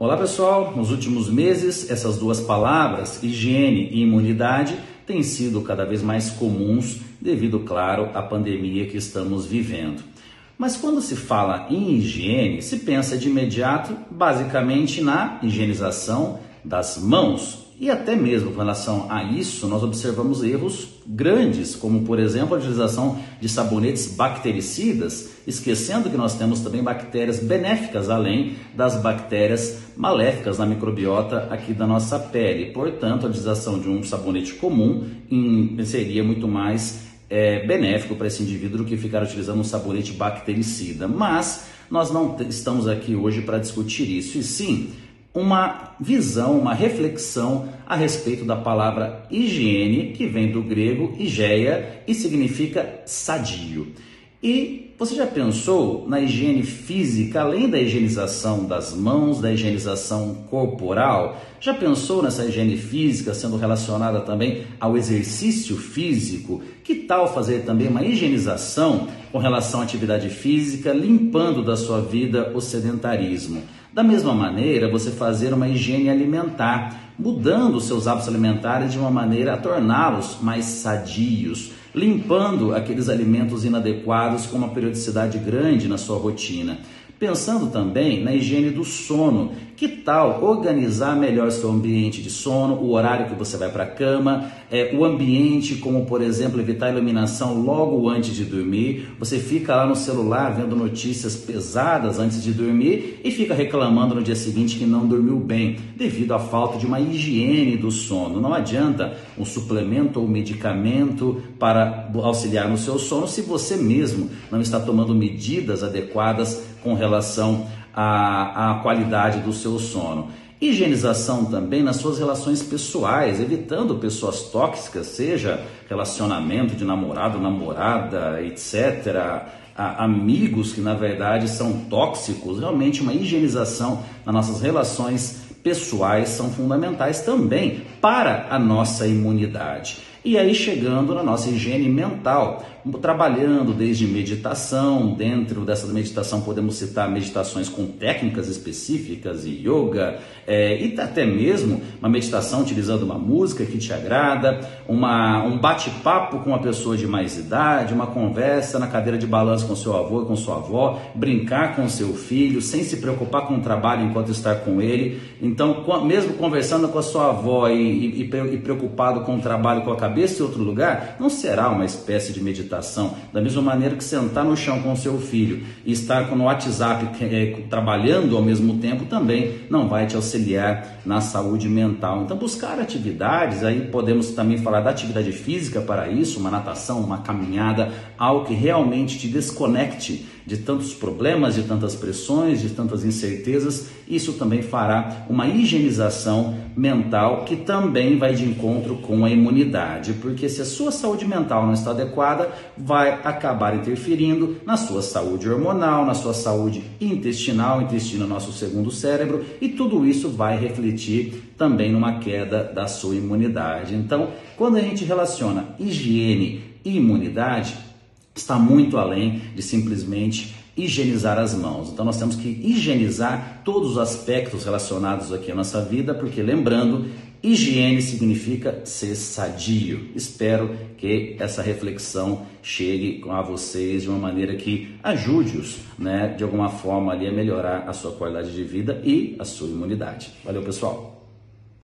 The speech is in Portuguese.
Olá pessoal, nos últimos meses essas duas palavras, higiene e imunidade, têm sido cada vez mais comuns devido, claro, à pandemia que estamos vivendo. Mas quando se fala em higiene, se pensa de imediato basicamente na higienização das mãos, e até mesmo com relação a isso, nós observamos erros grandes, como por exemplo a utilização de sabonetes bactericidas, esquecendo que nós temos também bactérias benéficas além das bactérias maléficas na microbiota aqui da nossa pele. Portanto, a utilização de um sabonete comum seria muito mais é, benéfico para esse indivíduo do que ficar utilizando um sabonete bactericida. Mas nós não estamos aqui hoje para discutir isso, e sim uma visão, uma reflexão a respeito da palavra higiene, que vem do grego higeia e significa sadio. E você já pensou na higiene física, além da higienização das mãos, da higienização corporal? Já pensou nessa higiene física sendo relacionada também ao exercício físico? Que tal fazer também uma higienização com relação à atividade física, limpando da sua vida o sedentarismo? Da mesma maneira, você fazer uma higiene alimentar, mudando seus hábitos alimentares de uma maneira a torná-los mais sadios, limpando aqueles alimentos inadequados com uma periodicidade grande na sua rotina. Pensando também na higiene do sono, que tal organizar melhor seu ambiente de sono, o horário que você vai para a cama, é, o ambiente, como por exemplo evitar a iluminação logo antes de dormir. Você fica lá no celular vendo notícias pesadas antes de dormir e fica reclamando no dia seguinte que não dormiu bem, devido à falta de uma higiene do sono. Não adianta um suplemento ou medicamento para auxiliar no seu sono se você mesmo não está tomando medidas adequadas com relação a, a qualidade do seu sono. Higienização também nas suas relações pessoais, evitando pessoas tóxicas, seja relacionamento de namorado, namorada, etc. A, amigos que na verdade são tóxicos. Realmente, uma higienização nas nossas relações pessoais são fundamentais também para a nossa imunidade. E aí chegando na nossa higiene mental, trabalhando desde meditação, dentro dessa meditação podemos citar meditações com técnicas específicas e yoga, é, e até mesmo uma meditação utilizando uma música que te agrada, uma, um bate-papo com uma pessoa de mais idade, uma conversa na cadeira de balanço com seu avô com sua avó, brincar com seu filho, sem se preocupar com o trabalho enquanto estar com ele. Então, mesmo conversando com a sua avó e, e, e preocupado com o trabalho com a cabeça em outro lugar, não será uma espécie de meditação. Da mesma maneira que sentar no chão com seu filho e estar no WhatsApp é, trabalhando ao mesmo tempo também não vai te auxiliar na saúde mental. Então, buscar atividades, aí podemos também falar da atividade física para isso, uma natação, uma caminhada, algo que realmente te desconecte de tantos problemas, de tantas pressões, de tantas incertezas, isso também fará uma higienização mental que também vai de encontro com a imunidade, porque se a sua saúde mental não está adequada, vai acabar interferindo na sua saúde hormonal, na sua saúde intestinal, intestino é nosso segundo cérebro, e tudo isso vai refletir também numa queda da sua imunidade. Então, quando a gente relaciona higiene e imunidade, está muito além de simplesmente higienizar as mãos. Então nós temos que higienizar todos os aspectos relacionados aqui à nossa vida, porque lembrando, higiene significa ser sadio. Espero que essa reflexão chegue a vocês de uma maneira que ajude-os, né, de alguma forma ali a melhorar a sua qualidade de vida e a sua imunidade. Valeu, pessoal.